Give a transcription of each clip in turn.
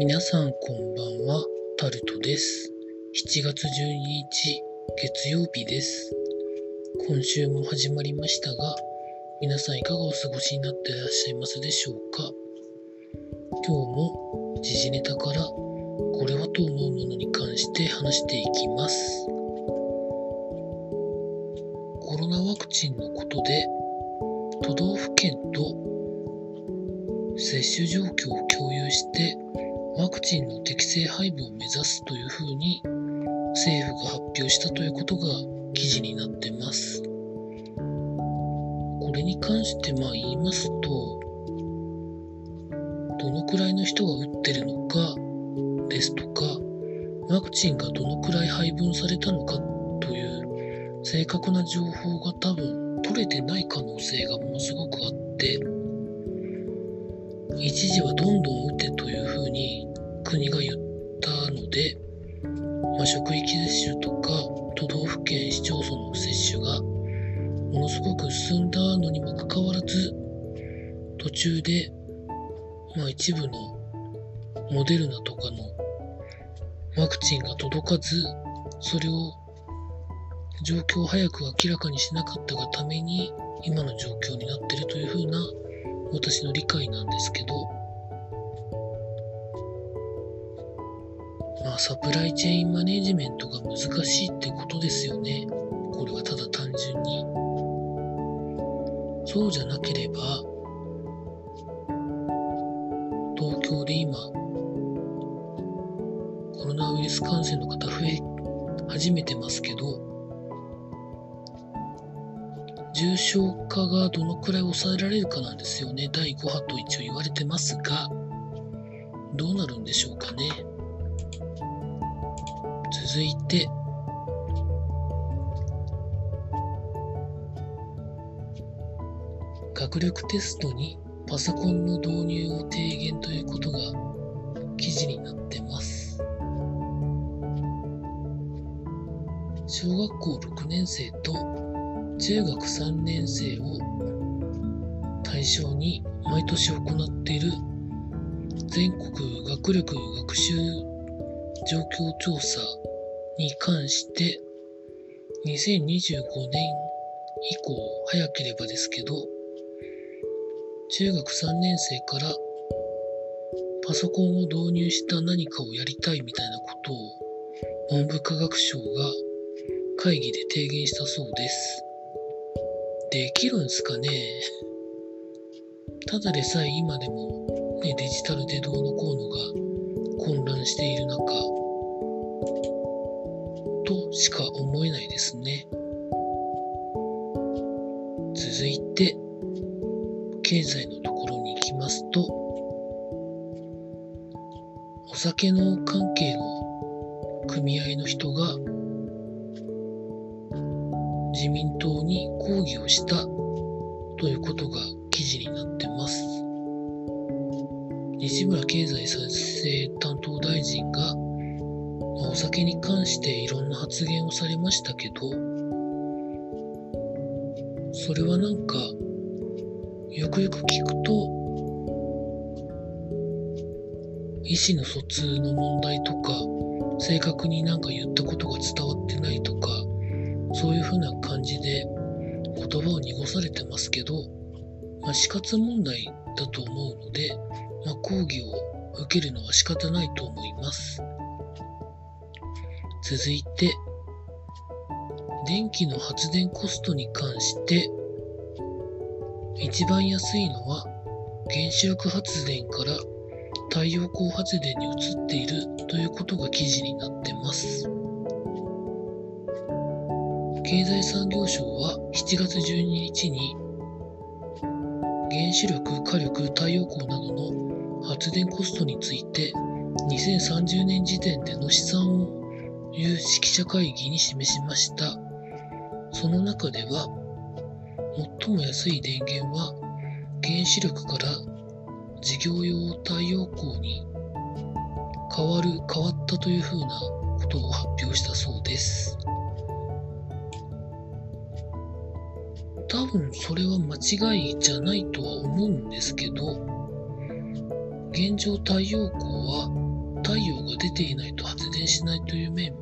皆さんこんばんは、タルトです。7月12日、月曜日です。今週も始まりましたが、皆さんいかがお過ごしになっていらっしゃいますでしょうか？今日も時事ネタからこれはと思うものに関して話していきます。コロナワクチンのことで、都道府県と接種状況を共有してワクチンの適正配分を目指すというふうに政府が発表したということが記事になってます。これに関してまあ言いますと、どのくらいの人が打ってるのかですとか、ワクチンがどのくらい配分されたのかという正確な情報が多分取れてない可能性がものすごくあって、一時はどんどん打てという職域接種とか都道府県市町村の接種がものすごく進んだのにもかかわらず途中で、まあ、一部のモデルナとかのワクチンが届かずそれを状況を早く明らかにしなかったがために今の状況になってるというふうな私の理解なんですけど。まあサプライチェーンマネジメントが難しいってことですよねこれはただ単純にそうじゃなければ東京で今コロナウイルス感染の方増え始めてますけど重症化がどのくらい抑えられるかなんですよね。第5波と一応言われてますが、どうなるんでしょうかね。続いて、学力テストにパソコンの導入を提言ということが記事になってます。小学校6年生と中学3年生を対象に毎年行っている全国学力学習状況調査に関して2025年以降早ければですけど中学3年生からパソコンを導入した何かをやりたいみたいなことを文部科学省が会議で提言したそうです。できるんすかね？ただでさえ今でも、ね、デジタルでどうのこうのが混乱している中、としか思えないですね。続いて、経済のところに行きますと、お酒の関係の組合の人が自民党に抗議をしたということが記事になってます。西村経済再生担当大臣が、まあお酒に関していろんな発言をされましたけど、それはなんか、よくよく聞くと、意思の疎通の問題とか、正確になんか言ったことが伝わってないとか、そういうふうな感じで言葉を濁されてますけど、まあ、死活問題だと思うので、まあ、抗議を受けるのは仕方ないと思います。続いて、電気の発電コストに関して、一番安いのは原子力発電から太陽光発電に移っているということが記事になってます。経済産業省は7月12日に原子力、火力、太陽光などの発電コストについて2030年時点での試算を有識者会議に示しました。その中では最も安い電源は原子力から事業用太陽光に変わる、変わったというふうなことを発表したそうです。多分それは間違いじゃないとは思うんですけど、現状太陽光は太陽が出ていないと発電しないという面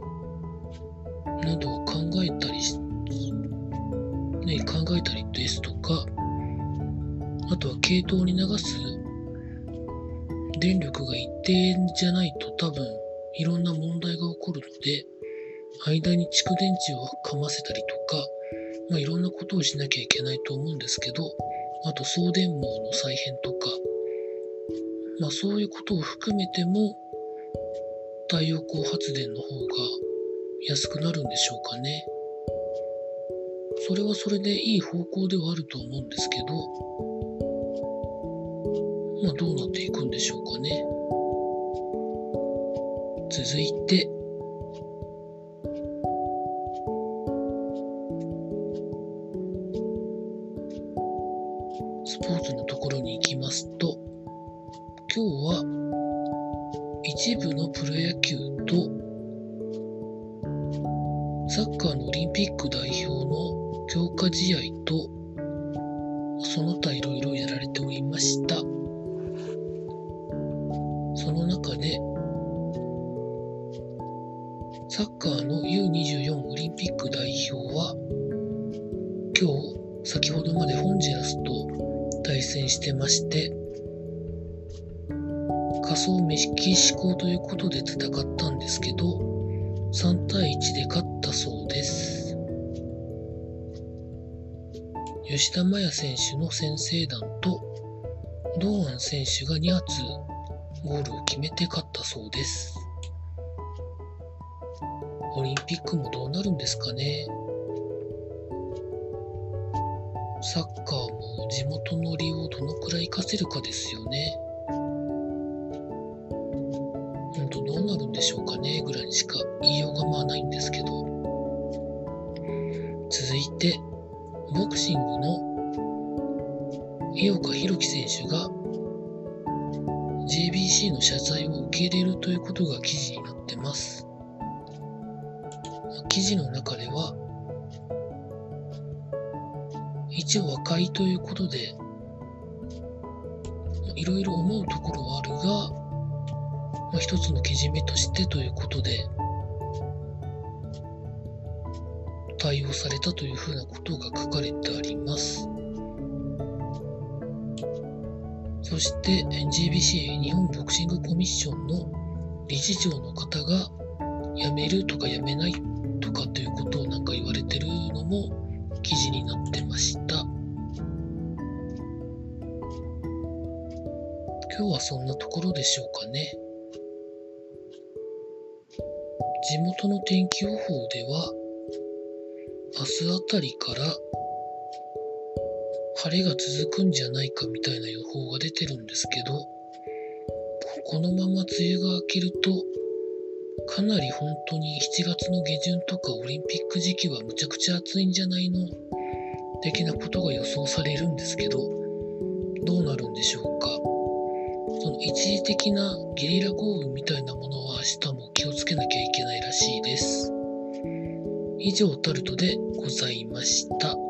などを考えたりし、ね、考えたりですとか、あとは系統に流す電力が一定じゃないと多分いろんな問題が起こるので、間に蓄電池をかませたりとか、まあ、いろんなことをしなきゃいけないと思うんですけど、あと送電網の再編とか、まあそういうことを含めても、太陽光発電の方が安くなるんでしょうかね。それはそれでいい方向ではあると思うんですけど、まあどうなっていくんでしょうかね。続いて、スポーツのところに行きますと、今日は一部のプロ野球とサッカーのオリンピック代表の強化試合とその他いろいろやられておりました。その中でサッカーの U24 オリンピック代表は今日先ほどまでホンジュラスと対戦してまして仮想メキシコということで戦ったんですけど3対1で勝ったそうです。吉田麻也選手の先制弾と堂安選手が2発ゴールを決めて勝ったそうです。オリンピックもどうなるんですかね。サッカーも地元の利をどのくらい活かせるかですよね。しか言いようがまあないんですけど。続いて、ボクシングの井岡弘樹選手が JBC の謝罪を受け入れるということが記事になってます。記事の中では、一応和解ということで、いろいろ思うところはあるが、まあ、一つのけじめとしてということで、対応されたというふうなことが書かれてあります。そして NGBC 日本ボクシングコミッションの理事長の方が辞めるとか辞めないとかということをなんか言われてるのも記事になってました。今日はそんなところでしょうかね。地元の天気予報では、明日あたりから晴れが続くんじゃないかみたいな予報が出てるんですけど、このまま梅雨が明けると、かなり本当に7月の下旬とかオリンピック時期はむちゃくちゃ暑いんじゃないの的なことが予想されるんですけど、どうなるんでしょうか？一時的なゲリラ豪雨みたいなものは明日も気をつけなきゃいけないらしいです。以上タルトでございました。